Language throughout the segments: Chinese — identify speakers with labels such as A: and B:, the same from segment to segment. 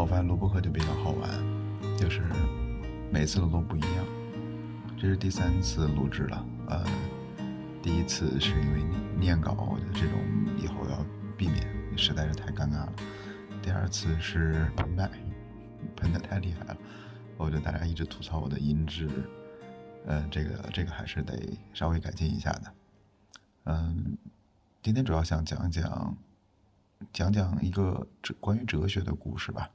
A: 我发现录播课就比较好玩，就是每次录都不一样。这是第三次录制了，呃，第一次是因为念稿的这种以后要避免，实在是太尴尬了。第二次是喷麦，喷的太厉害了，我觉得大家一直吐槽我的音质，呃，这个这个还是得稍微改进一下的。嗯，今天主要想讲讲。讲讲一个哲关于哲学的故事吧。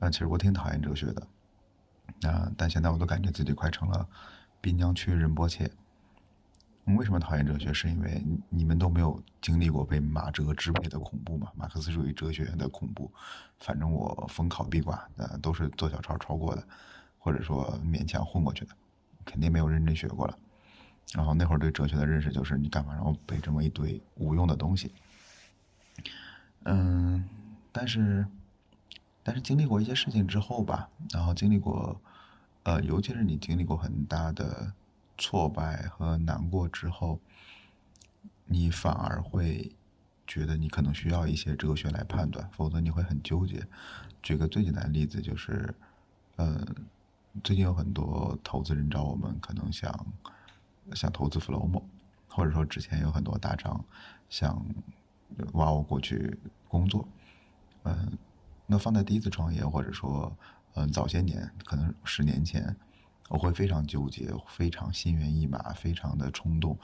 A: 啊，其实我挺讨厌哲学的。啊，但现在我都感觉自己快成了滨江区仁波切。为什么讨厌哲学？是因为你们都没有经历过被马哲支配的恐怖嘛？马克思主义哲学的恐怖。反正我逢考必挂，呃，都是做小抄抄过的，或者说勉强混过去的，肯定没有认真学过了。然后那会儿对哲学的认识就是，你干嘛让我背这么一堆无用的东西？嗯，但是，但是经历过一些事情之后吧，然后经历过，呃，尤其是你经历过很大的挫败和难过之后，你反而会觉得你可能需要一些哲学来判断，否则你会很纠结。举个最简单的例子，就是，呃，最近有很多投资人找我们，可能想想投资 Flow 或者说之前有很多大厂想挖我过去。工作，嗯，那放在第一次创业，或者说，嗯，早些年，可能十年前，我会非常纠结，非常心猿意马，非常的冲动，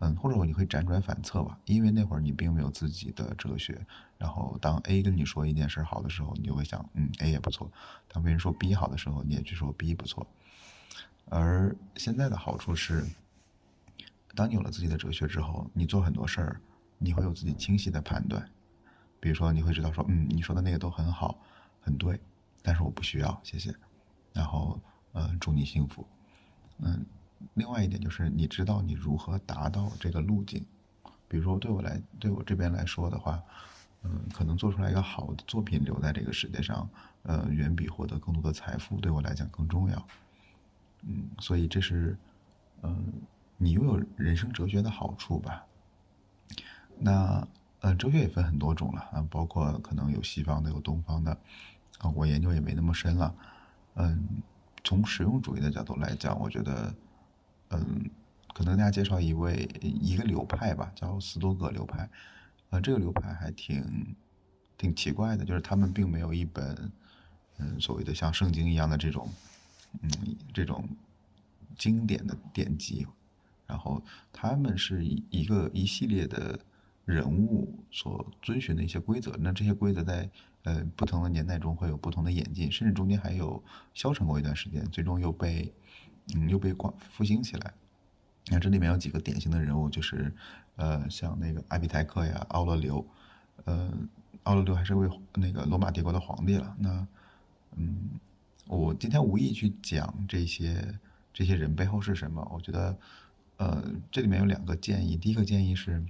A: 嗯，或者说你会辗转反侧吧，因为那会儿你并没有自己的哲学。然后当 A 跟你说一件事好的时候，你就会想，嗯，A 也不错；当别人说 B 好的时候，你也去说 B 不错。而现在的好处是，当你有了自己的哲学之后，你做很多事儿，你会有自己清晰的判断。比如说，你会知道说，嗯，你说的那个都很好，很对，但是我不需要，谢谢。然后，呃，祝你幸福。嗯，另外一点就是，你知道你如何达到这个路径。比如说，对我来，对我这边来说的话，嗯，可能做出来一个好的作品留在这个世界上，呃，远比获得更多的财富对我来讲更重要。嗯，所以这是，嗯，你拥有人生哲学的好处吧。那。嗯，哲学也分很多种了啊，包括可能有西方的，有东方的，啊，我研究也没那么深了。嗯，从实用主义的角度来讲，我觉得，嗯，可能大家介绍一位一个流派吧，叫斯多葛流派。呃，这个流派还挺挺奇怪的，就是他们并没有一本，嗯，所谓的像圣经一样的这种，嗯，这种经典的典籍，然后他们是一一个一系列的。人物所遵循的一些规则，那这些规则在呃不同的年代中会有不同的演进，甚至中间还有消沉过一段时间，最终又被嗯又被光复兴起来。那这里面有几个典型的人物，就是呃像那个阿比泰克呀、奥勒留，呃奥勒留还是位那个罗马帝国的皇帝了。那嗯，我今天无意去讲这些这些人背后是什么，我觉得呃这里面有两个建议，第一个建议是。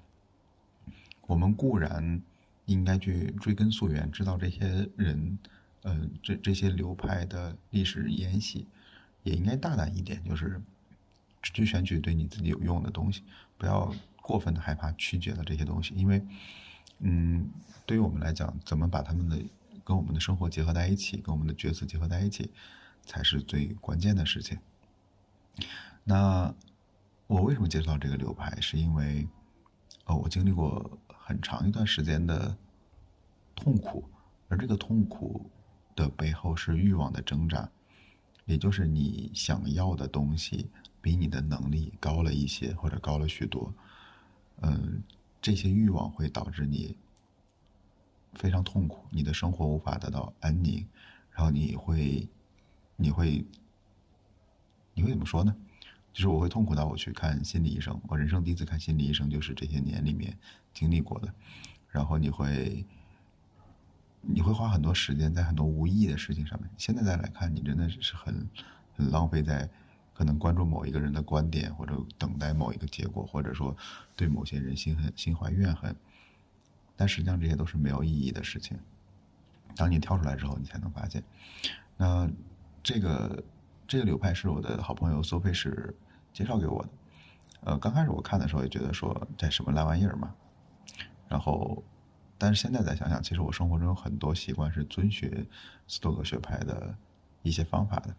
A: 我们固然应该去追根溯源，知道这些人，呃，这这些流派的历史沿袭，也应该大胆一点，就是只去选取对你自己有用的东西，不要过分的害怕曲解了这些东西，因为，嗯，对于我们来讲，怎么把他们的跟我们的生活结合在一起，跟我们的角色结合在一起，才是最关键的事情。那我为什么介绍这个流派？是因为，哦，我经历过。很长一段时间的痛苦，而这个痛苦的背后是欲望的挣扎，也就是你想要的东西比你的能力高了一些，或者高了许多。嗯，这些欲望会导致你非常痛苦，你的生活无法得到安宁，然后你会，你会，你会怎么说呢？就是我会痛苦到我去看心理医生，我人生第一次看心理医生就是这些年里面经历过的，然后你会，你会花很多时间在很多无意义的事情上面。现在再来看，你真的是很很浪费在可能关注某一个人的观点，或者等待某一个结果，或者说对某些人心恨心怀怨恨。但实际上这些都是没有意义的事情。当你跳出来之后，你才能发现，那这个。这个流派是我的好朋友苏佩是介绍给我的。呃，刚开始我看的时候也觉得说这什么烂玩意儿嘛。然后，但是现在再想想，其实我生活中有很多习惯是遵循斯多葛学派的一些方法的。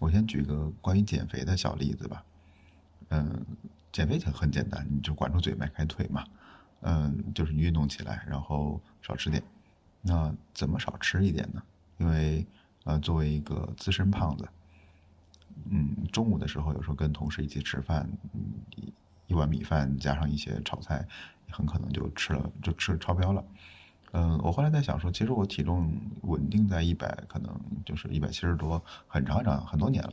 A: 我先举个关于减肥的小例子吧。嗯，减肥很很简单，你就管住嘴，迈开腿嘛。嗯，就是你运动起来，然后少吃点。那怎么少吃一点呢？因为呃，作为一个资深胖子，嗯，中午的时候有时候跟同事一起吃饭，一一碗米饭加上一些炒菜，很可能就吃了就吃超标了。嗯，我后来在想说，其实我体重稳定在一百，可能就是一百七十多，很长很长很多年了。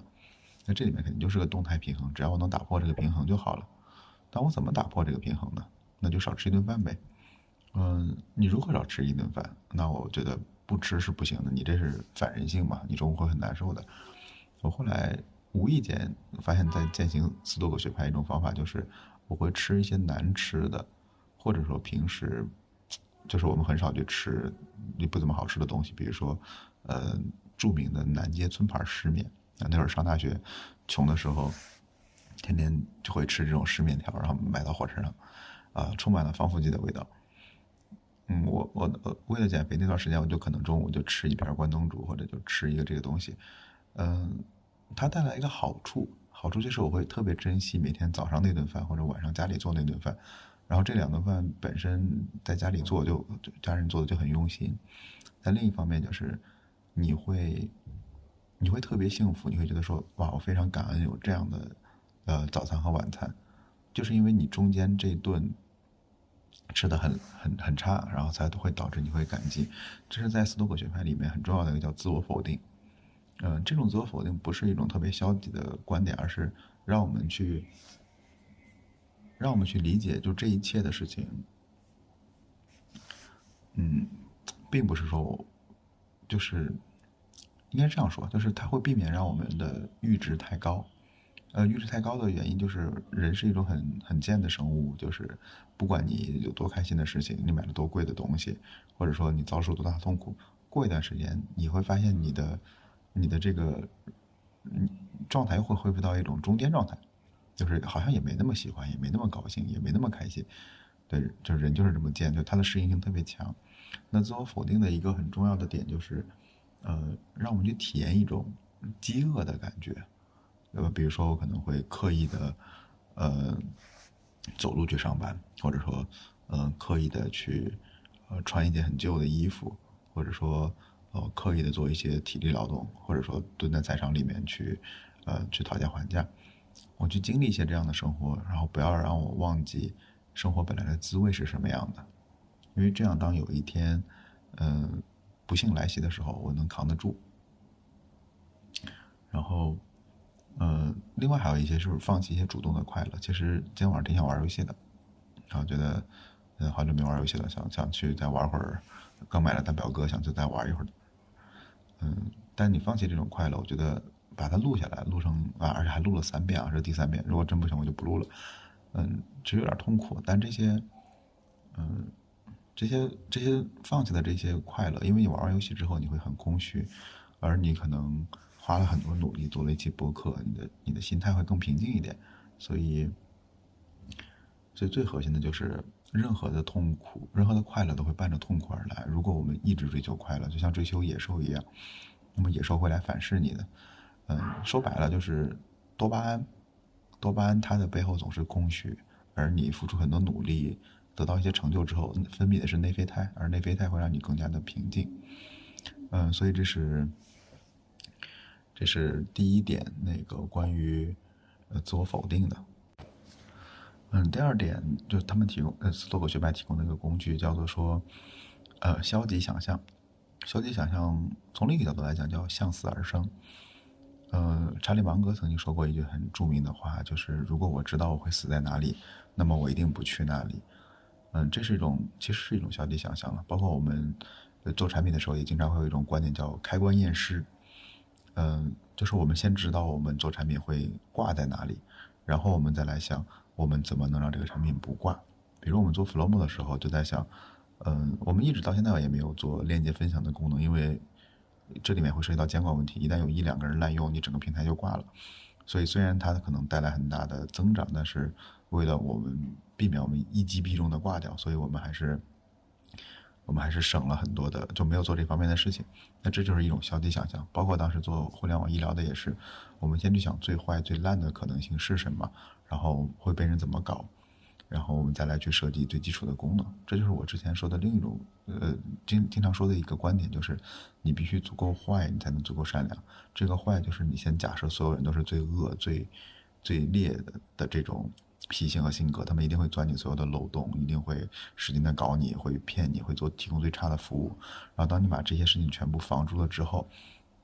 A: 那这里面肯定就是个动态平衡，只要我能打破这个平衡就好了。但我怎么打破这个平衡呢？那就少吃一顿饭呗。嗯，你如何少吃一顿饭？那我觉得不吃是不行的，你这是反人性嘛？你中午会很难受的。我后来无意间发现，在践行斯多葛学派一种方法，就是我会吃一些难吃的，或者说平时。就是我们很少去吃也不怎么好吃的东西，比如说，呃，著名的南街村牌湿面啊，那会儿上大学，穷的时候，天天就会吃这种湿面条，然后买到火车上，啊，充满了防腐剂的味道。嗯，我我为了减肥那段时间，我就可能中午就吃一片关东煮，或者就吃一个这个东西。嗯，它带来一个好处，好处就是我会特别珍惜每天早上那顿饭，或者晚上家里做那顿饭。然后这两顿饭本身在家里做就家人做的就很用心，但另一方面就是你会你会特别幸福，你会觉得说哇，我非常感恩有这样的呃早餐和晚餐，就是因为你中间这顿吃的很很很差，然后才会导致你会感激。这是在斯多葛学派里面很重要的一个叫自我否定。嗯，这种自我否定不是一种特别消极的观点，而是让我们去。让我们去理解，就这一切的事情，嗯，并不是说，就是应该这样说，就是它会避免让我们的阈值太高。呃，阈值太高的原因就是，人是一种很很贱的生物，就是不管你有多开心的事情，你买了多贵的东西，或者说你遭受多大痛苦，过一段时间你会发现你的你的这个嗯状态会恢复到一种中间状态。就是好像也没那么喜欢，也没那么高兴，也没那么开心，对，就是人就是这么贱，就他的适应性特别强。那自我否定的一个很重要的点就是，呃，让我们去体验一种饥饿的感觉，呃，比如说我可能会刻意的，呃，走路去上班，或者说，嗯，刻意的去，呃，穿一件很旧的衣服，或者说，呃，刻意的做一些体力劳动，或者说蹲在菜场里面去，呃，去讨价还价。我去经历一些这样的生活，然后不要让我忘记生活本来的滋味是什么样的，因为这样，当有一天，嗯，不幸来袭的时候，我能扛得住。然后，嗯，另外还有一些就是放弃一些主动的快乐。其实今天晚上挺想玩游戏的，然后觉得，嗯，好久没玩游戏了，想想去再玩会儿。刚买了大表哥，想去再玩一会儿。嗯，但你放弃这种快乐，我觉得。把它录下来，录成啊，而且还录了三遍啊，这是第三遍。如果真不行，我就不录了。嗯，其实有点痛苦，但这些，嗯，这些这些放弃的这些快乐，因为你玩完游戏之后你会很空虚，而你可能花了很多努力做了一期播客，你的你的心态会更平静一点。所以，所以最核心的就是，任何的痛苦，任何的快乐都会伴着痛苦而来。如果我们一直追求快乐，就像追求野兽一样，那么野兽会来反噬你的。嗯，说白了就是多巴胺，多巴胺它的背后总是空虚，而你付出很多努力，得到一些成就之后，分泌的是内啡肽，而内啡肽会让你更加的平静。嗯，所以这是，这是第一点，那个关于呃自我否定的。嗯，第二点就是他们提供呃斯多葛学派提供的一个工具，叫做说呃消极想象。消极想象从另一个角度来讲叫向死而生。呃，查理芒格曾经说过一句很著名的话，就是如果我知道我会死在哪里，那么我一定不去那里。嗯，这是一种其实是一种消极想象了。包括我们做产品的时候，也经常会有一种观点叫开关验尸。嗯，就是我们先知道我们做产品会挂在哪里，然后我们再来想我们怎么能让这个产品不挂。比如我们做 Flomo 的时候，就在想，嗯，我们一直到现在也没有做链接分享的功能，因为。这里面会涉及到监管问题，一旦有一两个人滥用，你整个平台就挂了。所以虽然它可能带来很大的增长，但是为了我们避免我们一击必中的挂掉，所以我们还是我们还是省了很多的，就没有做这方面的事情。那这就是一种消极想象。包括当时做互联网医疗的也是，我们先去想最坏、最烂的可能性是什么，然后会被人怎么搞，然后我们再来去设计最基础的功能。这就是我之前说的另一种，呃，经经常说的一个观点，就是你必须足够坏，你才能足够善良。这个坏就是你先假设所有人都是最恶、最最劣的的这种。脾性和性格，他们一定会钻你所有的漏洞，一定会使劲的搞你，会骗你，会做提供最差的服务。然后当你把这些事情全部防住了之后，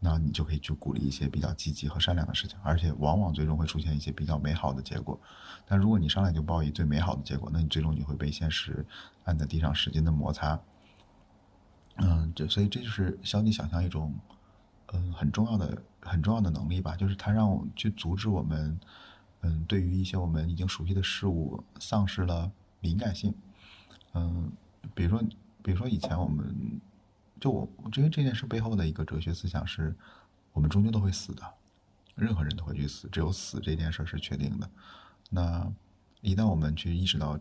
A: 那你就可以去鼓励一些比较积极和善良的事情，而且往往最终会出现一些比较美好的结果。但如果你上来就抱以最美好的结果，那你最终你会被现实按在地上使劲的摩擦。嗯，这所以这就是消极想象一种，嗯，很重要的很重要的能力吧，就是它让我去阻止我们。嗯，对于一些我们已经熟悉的事物，丧失了敏感性。嗯，比如说，比如说以前我们，就我，我觉得这件事背后的一个哲学思想是，我们终究都会死的，任何人都会去死，只有死这件事是确定的。那一旦我们去意识到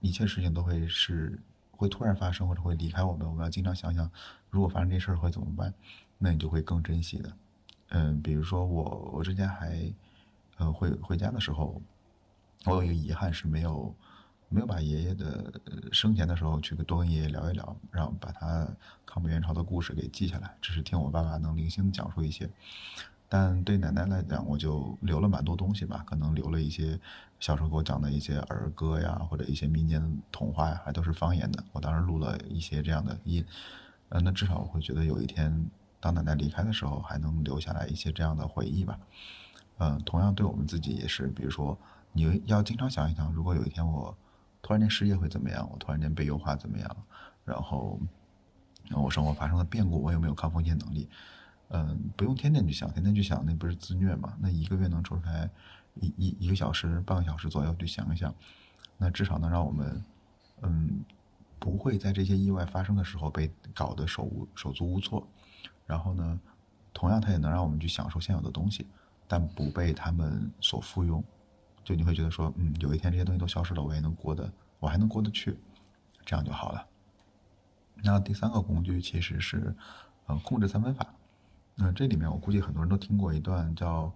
A: 一切事情都会是会突然发生或者会离开我们，我们要经常想想，如果发生这事儿会怎么办？那你就会更珍惜的。嗯，比如说我，我之前还。呃，回回家的时候，我有一个遗憾是没有没有把爷爷的生前的时候去多跟爷爷聊一聊，然后把他抗美援朝的故事给记下来。只是听我爸爸能零星讲述一些，但对奶奶来讲，我就留了蛮多东西吧，可能留了一些小时候给我讲的一些儿歌呀，或者一些民间童话呀，还都是方言的。我当时录了一些这样的音，呃，那至少我会觉得有一天当奶奶离开的时候，还能留下来一些这样的回忆吧。嗯，同样对我们自己也是，比如说，你要经常想一想，如果有一天我突然间失业会怎么样？我突然间被优化怎么样？然后，我生活发生了变故，我有没有抗风险能力？嗯，不用天天去想，天天去想那不是自虐嘛？那一个月能抽出来一一一个小时、半个小时左右去想一想，那至少能让我们，嗯，不会在这些意外发生的时候被搞得手无手足无措。然后呢，同样它也能让我们去享受现有的东西。但不被他们所附庸，就你会觉得说，嗯，有一天这些东西都消失了，我也能过得，我还能过得去，这样就好了。那第三个工具其实是，呃，控制三分法。那这里面我估计很多人都听过一段叫，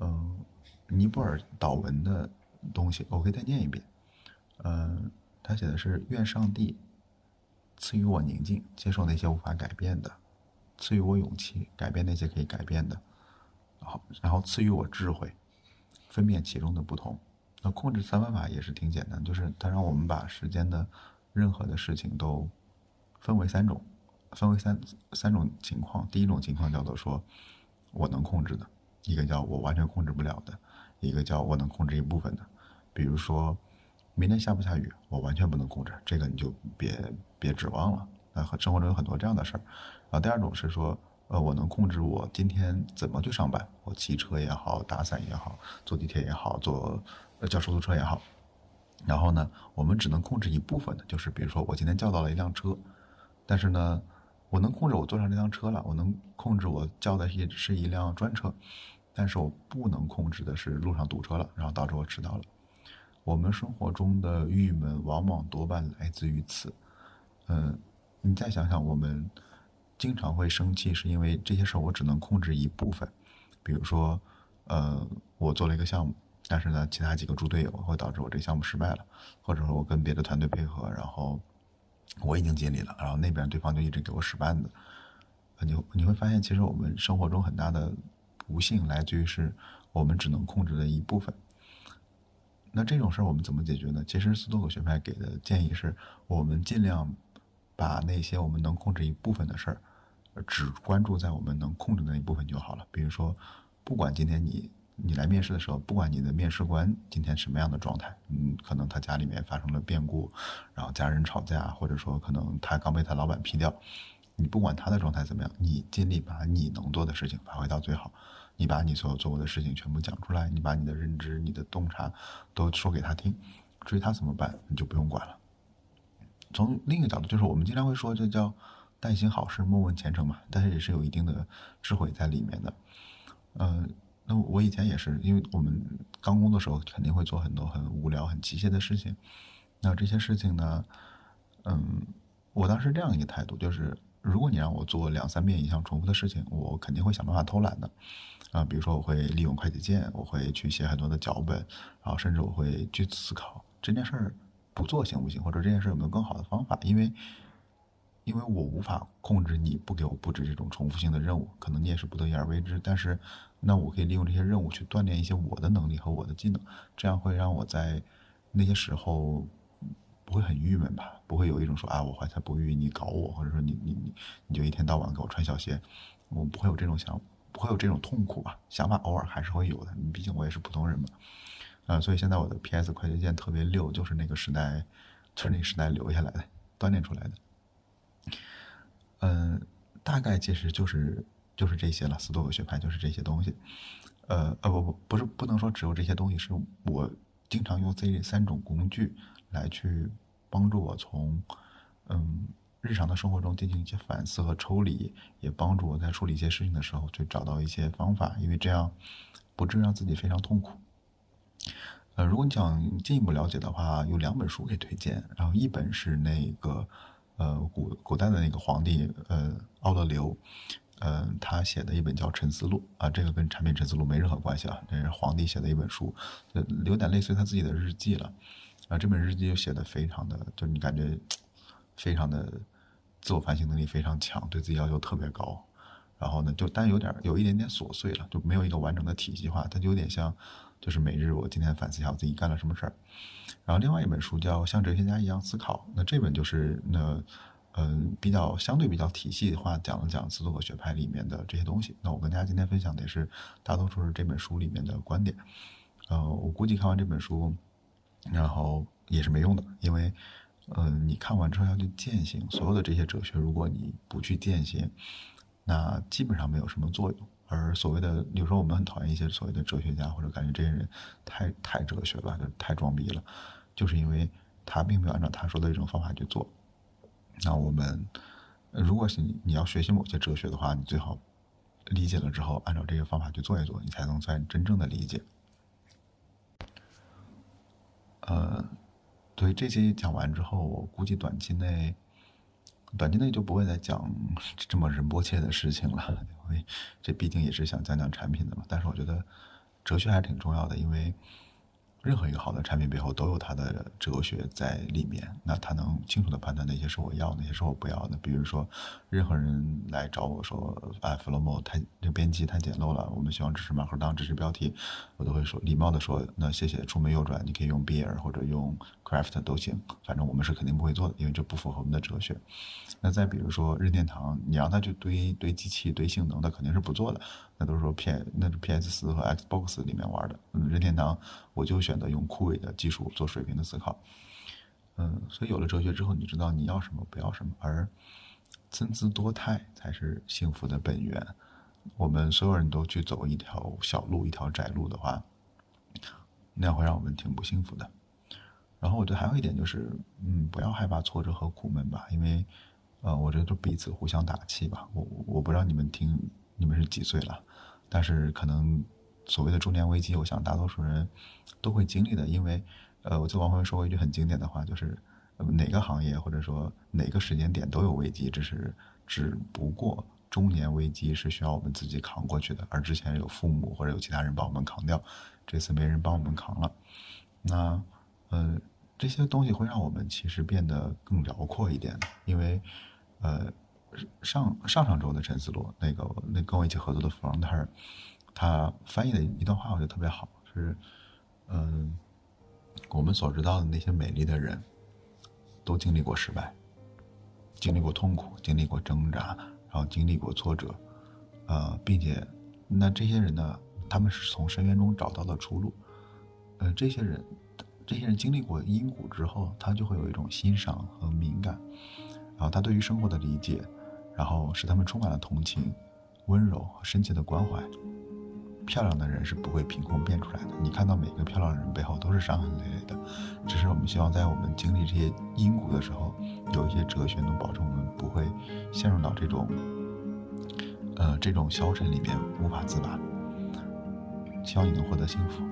A: 嗯，尼泊尔祷文的东西，我可以再念一遍。嗯，他写的是：愿上帝赐予我宁静，接受那些无法改变的；赐予我勇气，改变那些可以改变的。好，然后赐予我智慧，分辨其中的不同。那控制三分法也是挺简单，就是它让我们把时间的任何的事情都分为三种，分为三三种情况。第一种情况叫做说我能控制的，一个叫我完全控制不了的，一个叫我能控制一部分的。比如说明天下不下雨，我完全不能控制，这个你就别别指望了。那和生活中有很多这样的事儿。然后第二种是说。呃，我能控制我今天怎么去上班，我骑车也好，打伞也好，坐地铁也好，坐叫出租车也好。然后呢，我们只能控制一部分的，就是比如说我今天叫到了一辆车，但是呢，我能控制我坐上这辆车了，我能控制我叫的是是一辆专车，但是我不能控制的是路上堵车了，然后导致我迟到了。我们生活中的郁闷往往多半来自于此。嗯，你再想想我们。经常会生气，是因为这些事儿我只能控制一部分。比如说，呃，我做了一个项目，但是呢，其他几个猪队友会导致我这项目失败了，或者说我跟别的团队配合，然后我已经尽力了，然后那边对方就一直给我使绊子。你你会发现，其实我们生活中很大的不幸来自于是我们只能控制的一部分。那这种事儿我们怎么解决呢？其实斯多葛学派给的建议是我们尽量。把那些我们能控制一部分的事儿，只关注在我们能控制的那一部分就好了。比如说，不管今天你你来面试的时候，不管你的面试官今天什么样的状态，嗯，可能他家里面发生了变故，然后家人吵架，或者说可能他刚被他老板批掉，你不管他的状态怎么样，你尽力把你能做的事情发挥到最好，你把你所有做过的事情全部讲出来，你把你的认知、你的洞察都说给他听，至于他怎么办，你就不用管了。从另一个角度，就是我们经常会说，这叫“但行好事，莫问前程”嘛，但是也是有一定的智慧在里面的。嗯，那我以前也是，因为我们刚工作的时候，肯定会做很多很无聊、很机械的事情。那这些事情呢，嗯，我当时这样一个态度，就是如果你让我做两三遍以上重复的事情，我肯定会想办法偷懒的。啊，比如说我会利用快捷键，我会去写很多的脚本，然后甚至我会去思考这件事儿不做行不行，或者这件事有没有更好的方法，因为。因为我无法控制你不给我布置这种重复性的任务，可能你也是不得已而为之。但是，那我可以利用这些任务去锻炼一些我的能力和我的技能，这样会让我在那些时候不会很郁闷吧？不会有一种说啊，我怀才不遇，你搞我，或者说你你你你就一天到晚给我穿小鞋，我不会有这种想，不会有这种痛苦吧？想法偶尔还是会有的，毕竟我也是普通人嘛。啊，所以现在我的 PS 快捷键特别溜，就是那个时代，就是那个时代留下来的，锻炼出来的。嗯，大概其实就是就是这些了。斯多葛学派就是这些东西。呃呃不不不是不能说只有这些东西，是我经常用这三种工具来去帮助我从嗯日常的生活中进行一些反思和抽离，也帮助我在处理一些事情的时候去找到一些方法，因为这样不致让自己非常痛苦。呃，如果你想进一步了解的话，有两本书可以推荐，然后一本是那个。呃，古古代的那个皇帝，呃，奥勒留，呃，他写的一本叫《沉思录》啊，这个跟产品沉思录没任何关系啊，这是皇帝写的一本书，有点类似于他自己的日记了，啊，这本日记就写的非常的，就你感觉非常的自我反省能力非常强，对自己要求特别高，然后呢，就但有点有一点点琐碎了，就没有一个完整的体系化，它就有点像。就是每日我今天反思一下我自己干了什么事儿，然后另外一本书叫《像哲学家一样思考》，那这本就是那嗯比较相对比较体系化讲了讲斯多葛学派里面的这些东西。那我跟大家今天分享的也是大多数是这本书里面的观点。呃，我估计看完这本书，然后也是没用的，因为嗯你看完之后要去践行所有的这些哲学，如果你不去践行，那基本上没有什么作用。而所谓的，有时候我们很讨厌一些所谓的哲学家，或者感觉这些人太太哲学了，就太装逼了，就是因为他并没有按照他说的这种方法去做。那我们，如果是你要学习某些哲学的话，你最好理解了之后，按照这些方法去做一做，你才能算真正的理解。呃，对这些讲完之后，我估计短期内。短期内就不会再讲这么仁波切的事情了，因为这毕竟也是想讲讲产品的嘛。但是我觉得哲学还是挺重要的，因为。任何一个好的产品背后都有它的哲学在里面，那他能清楚的判断哪些是我要，哪些是我不要的。比如说，任何人来找我说，啊，Flomo 太这编辑太简陋了，我们希望支持马克当，支持标题，我都会说礼貌的说，那谢谢，出门右转，你可以用 Beer 或者用 Craft 都行，反正我们是肯定不会做的，因为这不符合我们的哲学。那再比如说任天堂，你让他去堆堆机器、堆性能，他肯定是不做的。那都是说 P 那是 PS 四和 Xbox 里面玩的。嗯，任天堂我就选择用枯萎的技术做水平的思考。嗯，所以有了哲学之后，你知道你要什么不要什么，而参差多态才是幸福的本源。我们所有人都去走一条小路、一条窄路的话，那样会让我们挺不幸福的。然后我觉得还有一点就是，嗯，不要害怕挫折和苦闷吧，因为，呃，我觉得都彼此互相打气吧。我我不知道你们听。你们是几岁了？但是可能所谓的中年危机，我想大多数人都会经历的。因为，呃，我在王慧说过一句很经典的话，就是哪个行业或者说哪个时间点都有危机，只是只不过中年危机是需要我们自己扛过去的，而之前有父母或者有其他人帮我们扛掉，这次没人帮我们扛了。那，呃，这些东西会让我们其实变得更辽阔一点，因为，呃。上上上周的陈思路，那个那跟我一起合作的 Fronter，他翻译的一段话，我觉得特别好，是，嗯，我们所知道的那些美丽的人，都经历过失败，经历过痛苦，经历过挣扎，然后经历过挫折，呃，并且，那这些人呢，他们是从深渊中找到了出路，呃，这些人，这些人经历过阴谷之后，他就会有一种欣赏和敏感，然后他对于生活的理解。然后使他们充满了同情、温柔和深切的关怀。漂亮的人是不会凭空变出来的。你看到每个漂亮的人背后都是伤痕累累的。只是我们希望在我们经历这些因果的时候，有一些哲学能保证我们不会陷入到这种，呃，这种消沉里面无法自拔。希望你能获得幸福。